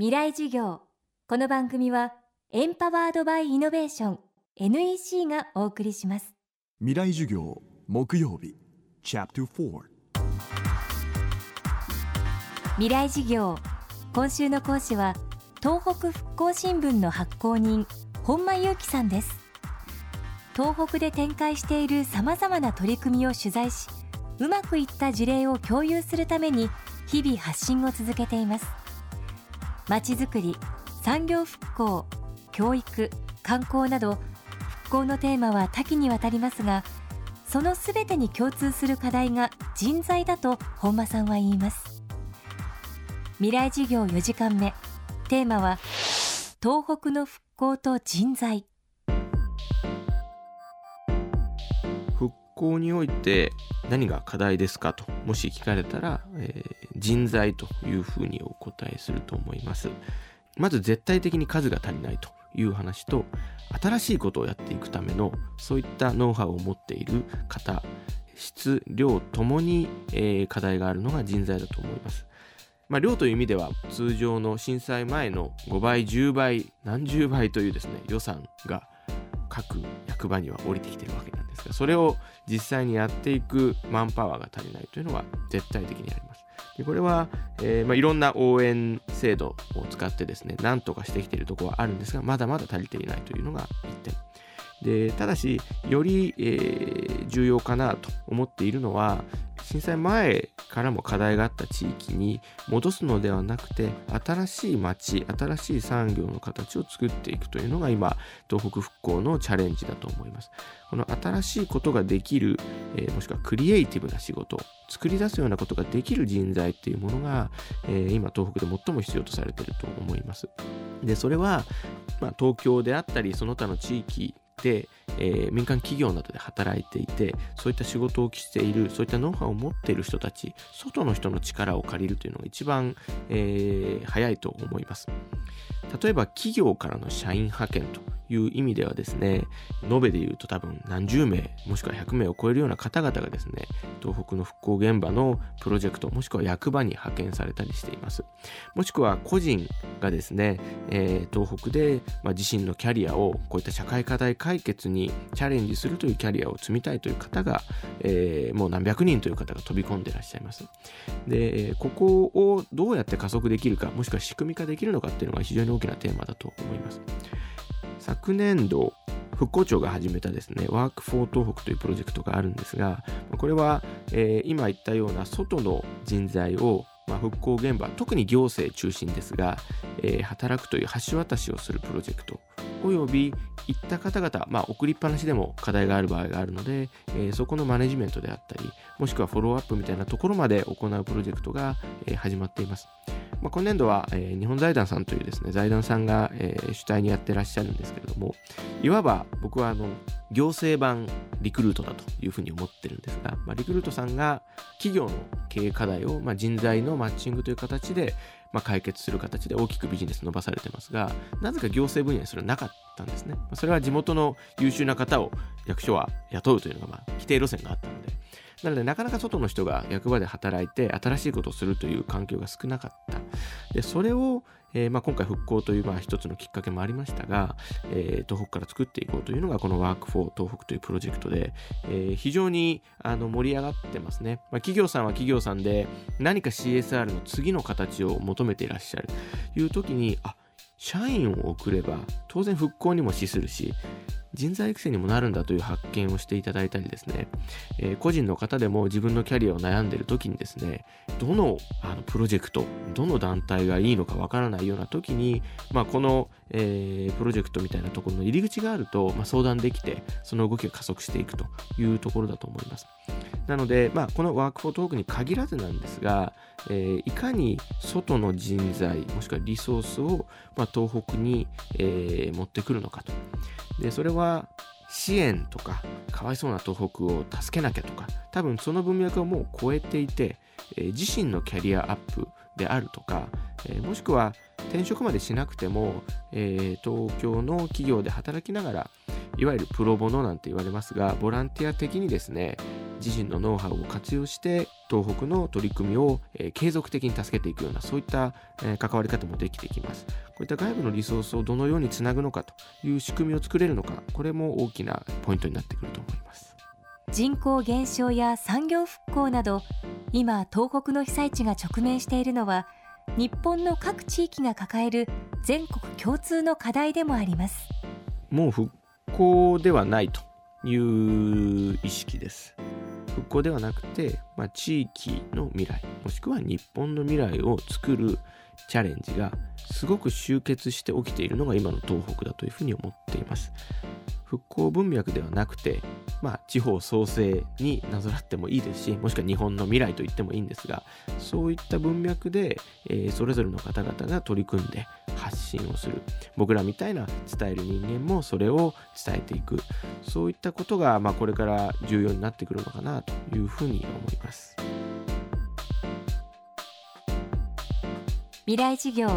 未来授業。この番組はエンパワードバイイノベーション NEC がお送りします。未来授業木曜日チャプター未来授業今週の講師は東北復興新聞の発行人本間裕樹さんです。東北で展開しているさまざまな取り組みを取材しうまくいった事例を共有するために日々発信を続けていますまちづくり産業復興教育観光など復興のテーマは多岐にわたりますがそのすべてに共通する課題が人材だと本間さんは言います。未来事業4時間目テーマは東北の復興と人材。復興において何が課題ですかともし聞かれたら、えー、人材というふうにお答えすると思いますまず絶対的に数が足りないという話と新しいことをやっていくためのそういったノウハウを持っている方質量ともに、え、課題があるのが人材だと思いますまあ、量という意味では通常の震災前の5倍10倍何十倍というですね予算が各役場には降りてきてるわけなんですがそれを実際にやっていくマンパワーが足りないというのは絶対的にあります。でこれは、えー、まあ、いろんな応援制度を使ってですねなんとかしてきているところはあるんですがまだまだ足りていないというのが1点。でただしより、えー、重要かなと思っているのは震災前からも課題があった地域に戻すのではなくて新しい町新しい産業の形を作っていくというのが今東北復興のチャレンジだと思います。この新しいことができる、えー、もしくはクリエイティブな仕事作り出すようなことができる人材っていうものが、えー、今東北で最も必要とされていると思います。でそれは、まあ、東京であったりその他の地域で、えー、民間企業などで働いていてそういった仕事をしているそういったノウハウを持っている人たち外の人の力を借りるというのが一番、えー、早いと思います例えば企業からの社員派遣という意味ではですね、延べで言うと多分何十名、もしくは100名を超えるような方々がですね、東北の復興現場のプロジェクト、もしくは役場に派遣されたりしています。もしくは個人がですね、えー、東北で、まあ、自身のキャリアをこういった社会課題解決にチャレンジするというキャリアを積みたいという方が、えー、もう何百人という方が飛び込んでらっしゃいます。で、ここをどうやって加速できるか、もしくは仕組み化できるのかっていうのが非常に大きなテーマだと思います。昨年度復興庁が始めたですね、ワークフォー東北というプロジェクトがあるんですが、これは、えー、今言ったような外の人材を、まあ、復興現場、特に行政中心ですが、えー、働くという橋渡しをするプロジェクト、および行った方々、まあ、送りっぱなしでも課題がある場合があるので、えー、そこのマネジメントであったり、もしくはフォローアップみたいなところまで行うプロジェクトが、えー、始まっています。まあ、今年度は、えー、日本財団さんというですね、財団さんが、えー、主体にやってらっしゃるんですけれども、いわば僕はあの、行政版リクルートだというふうに思ってるんですが、まあ、リクルートさんが企業の経営課題を、まあ、人材のマッチングという形で、まあ、解決する形で大きくビジネス伸ばされてますが、なぜか行政分野にそれはなかったんですね。それは地元の優秀な方を役所は雇うというのが、まあ、規定路線があったので、なのでなかなか外の人が役場で働いて新しいことをするという環境が少なかった。でそれを、えーまあ、今回復興というまあ一つのきっかけもありましたが、えー、東北から作っていこうというのがこのワークフォー東北というプロジェクトで、えー、非常にあの盛り上がってますね、まあ、企業さんは企業さんで何か CSR の次の形を求めていらっしゃるという時にあ社員を送れば当然復興にも資するし人材育成にもなるんだという発見をしていただいたりですね、えー、個人の方でも自分のキャリアを悩んでいる時にですね、どのあのプロジェクト、どの団体がいいのかわからないような時に、まあ、この、えー、プロジェクトみたいなところの入り口があると、まあ、相談できて、その動きが加速していくというところだと思います。なので、まあ、このワークフォートークに限らずなんですが、えー、いかに外の人材、もしくはリソースを、まあ、東北に、えー、持ってくるのかと。で、それは支援とか、かわいそうな東北を助けなきゃとか、多分その文脈をもう超えていて、えー、自身のキャリアアップであるとか、えー、もしくは転職までしなくても、えー、東京の企業で働きながら、いわゆるプロボノなんて言われますが、ボランティア的にですね、自身のノウハウを活用して東北の取り組みを、えー、継続的に助けていくようなそういった、えー、関わり方もできてきます。こういった外部のリソースをどのようにつなぐのかという仕組みを作れるのかこれも大きなポイントになってくると思います。人口減少や産業復興など今東北の被災地が直面しているのは日本の各地域が抱える全国共通の課題でもあります。もう復興ではないという意識です。復興ではなくて、まあ、地域の未来もしくは日本の未来を作るチャレンジがすごく集結して起きているのが今の東北だというふうに思っています。復興文脈ではなくて、まあ、地方創生になぞらってもいいですしもしくは日本の未来と言ってもいいんですがそういった文脈で、えー、それぞれの方々が取り組んで発信をする。僕らみたいな伝える人間もそれを伝えていく。そういったことが、まあ、これから重要になってくるのかなというふうに思います。未来事業。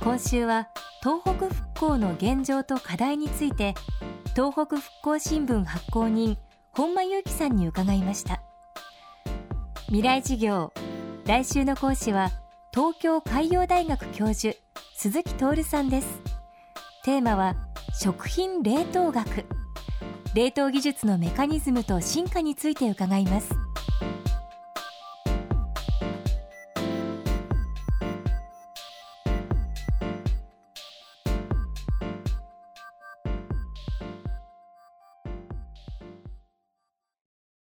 今週は東北復興の現状と課題について東北復興新聞発行人本間裕樹さんに伺いました。未来事業来週の講師は東京海洋大学教授鈴木徹さんです。テーマは食品冷凍学。冷凍技術のメカニズムと進化について伺います。